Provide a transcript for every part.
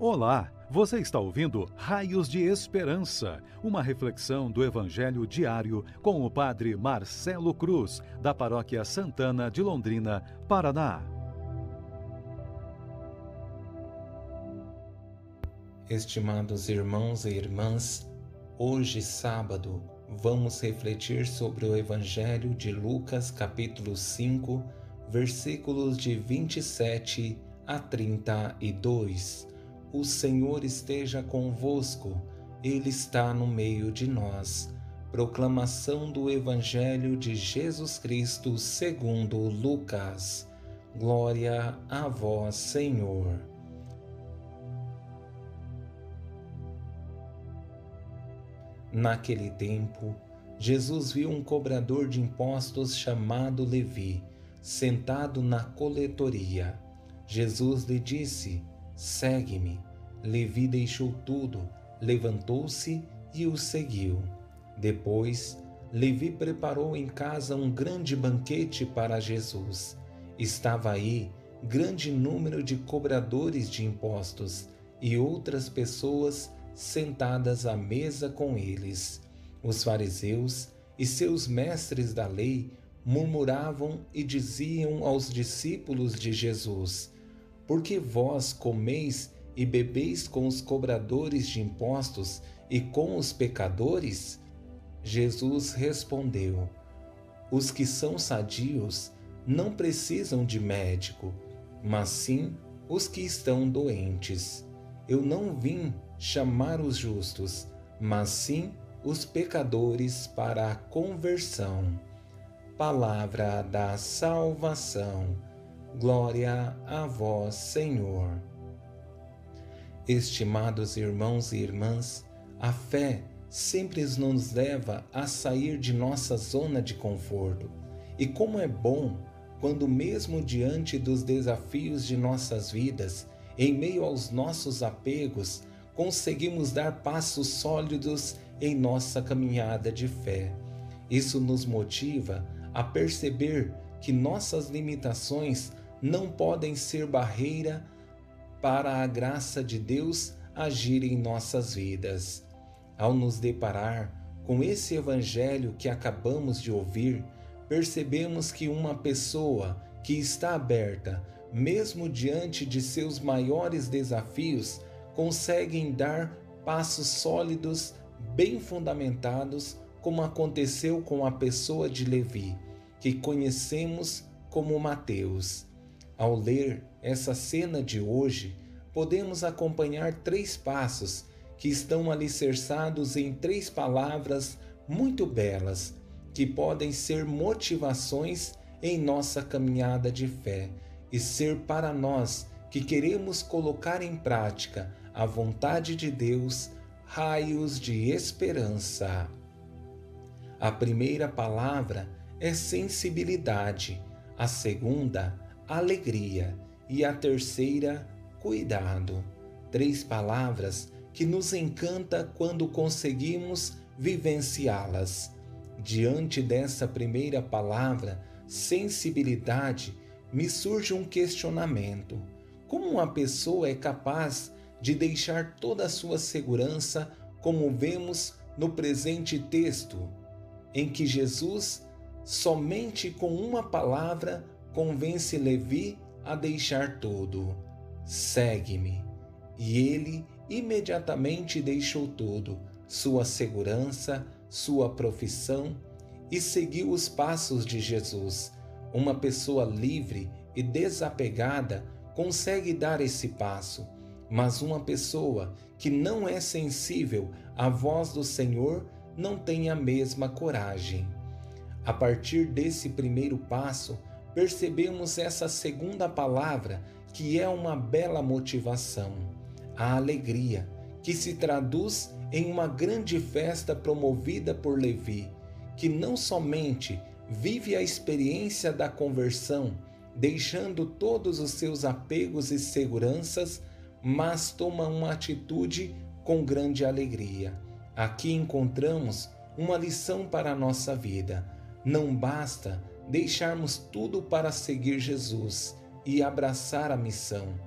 Olá, você está ouvindo Raios de Esperança, uma reflexão do Evangelho diário com o Padre Marcelo Cruz, da Paróquia Santana de Londrina, Paraná. Estimados irmãos e irmãs, hoje, sábado, vamos refletir sobre o Evangelho de Lucas, capítulo 5, versículos de 27 a 32 o Senhor esteja convosco, Ele está no meio de nós. Proclamação do Evangelho de Jesus Cristo segundo Lucas. Glória a vós, Senhor. Naquele tempo, Jesus viu um cobrador de impostos chamado Levi, sentado na coletoria. Jesus lhe disse: Segue-me. Levi deixou tudo, levantou-se e o seguiu. Depois, Levi preparou em casa um grande banquete para Jesus. Estava aí grande número de cobradores de impostos e outras pessoas sentadas à mesa com eles. Os fariseus e seus mestres da lei murmuravam e diziam aos discípulos de Jesus: porque vós comeis e bebeis com os cobradores de impostos e com os pecadores? Jesus respondeu: Os que são sadios não precisam de médico, mas sim os que estão doentes. Eu não vim chamar os justos, mas sim os pecadores para a conversão. Palavra da salvação. Glória a vós, Senhor. Estimados irmãos e irmãs, a fé sempre nos leva a sair de nossa zona de conforto. E como é bom quando, mesmo diante dos desafios de nossas vidas, em meio aos nossos apegos, conseguimos dar passos sólidos em nossa caminhada de fé. Isso nos motiva a perceber que nossas limitações não podem ser barreira para a graça de Deus agir em nossas vidas. Ao nos deparar com esse evangelho que acabamos de ouvir, percebemos que uma pessoa que está aberta, mesmo diante de seus maiores desafios, consegue dar passos sólidos, bem fundamentados, como aconteceu com a pessoa de Levi, que conhecemos como Mateus. Ao ler essa cena de hoje, podemos acompanhar três passos que estão alicerçados em três palavras muito belas, que podem ser motivações em nossa caminhada de fé e ser para nós que queremos colocar em prática a vontade de Deus raios de esperança. A primeira palavra é sensibilidade, a segunda, alegria e a terceira, cuidado. Três palavras que nos encanta quando conseguimos vivenciá-las. Diante dessa primeira palavra, sensibilidade, me surge um questionamento. Como uma pessoa é capaz de deixar toda a sua segurança, como vemos no presente texto, em que Jesus, somente com uma palavra, convence Levi a deixar tudo. Segue-me. E ele imediatamente deixou tudo, sua segurança, sua profissão, e seguiu os passos de Jesus. Uma pessoa livre e desapegada consegue dar esse passo, mas uma pessoa que não é sensível à voz do Senhor não tem a mesma coragem. A partir desse primeiro passo, percebemos essa segunda palavra, que é uma bela motivação, a alegria, que se traduz em uma grande festa promovida por Levi, que não somente vive a experiência da conversão, deixando todos os seus apegos e seguranças, mas toma uma atitude com grande alegria. Aqui encontramos uma lição para a nossa vida. Não basta deixarmos tudo para seguir Jesus e abraçar a missão.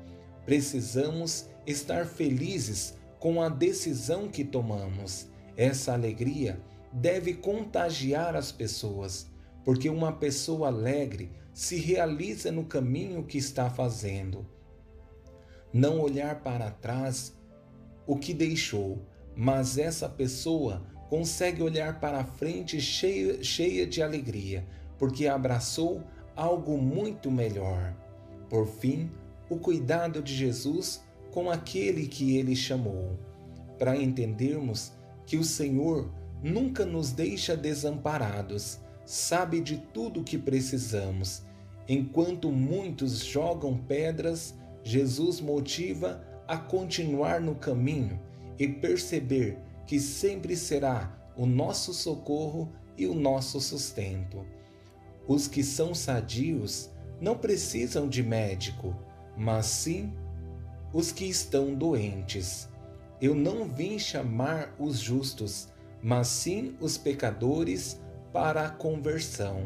Precisamos estar felizes com a decisão que tomamos. Essa alegria deve contagiar as pessoas, porque uma pessoa alegre se realiza no caminho que está fazendo. Não olhar para trás o que deixou, mas essa pessoa consegue olhar para frente cheia, cheia de alegria, porque abraçou algo muito melhor. Por fim, o cuidado de Jesus com aquele que ele chamou, para entendermos que o Senhor nunca nos deixa desamparados, sabe de tudo o que precisamos. Enquanto muitos jogam pedras, Jesus motiva a continuar no caminho e perceber que sempre será o nosso socorro e o nosso sustento. Os que são sadios não precisam de médico, mas sim os que estão doentes. Eu não vim chamar os justos, mas sim os pecadores para a conversão.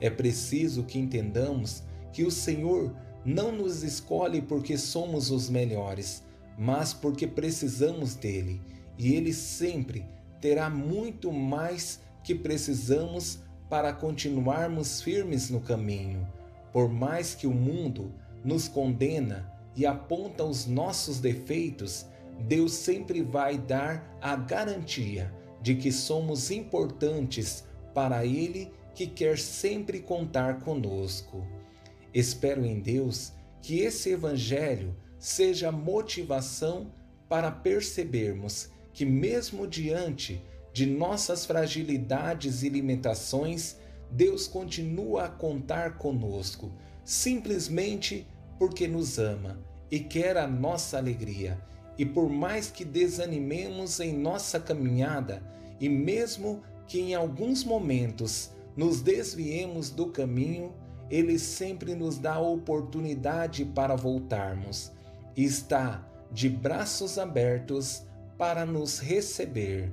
É preciso que entendamos que o Senhor não nos escolhe porque somos os melhores, mas porque precisamos dele, e ele sempre terá muito mais que precisamos para continuarmos firmes no caminho. Por mais que o mundo nos condena e aponta os nossos defeitos, Deus sempre vai dar a garantia de que somos importantes para Ele que quer sempre contar conosco. Espero em Deus que esse Evangelho seja motivação para percebermos que, mesmo diante de nossas fragilidades e limitações, Deus continua a contar conosco, simplesmente porque nos ama e quer a nossa alegria. E por mais que desanimemos em nossa caminhada, e mesmo que em alguns momentos nos desviemos do caminho, Ele sempre nos dá a oportunidade para voltarmos. E está de braços abertos para nos receber.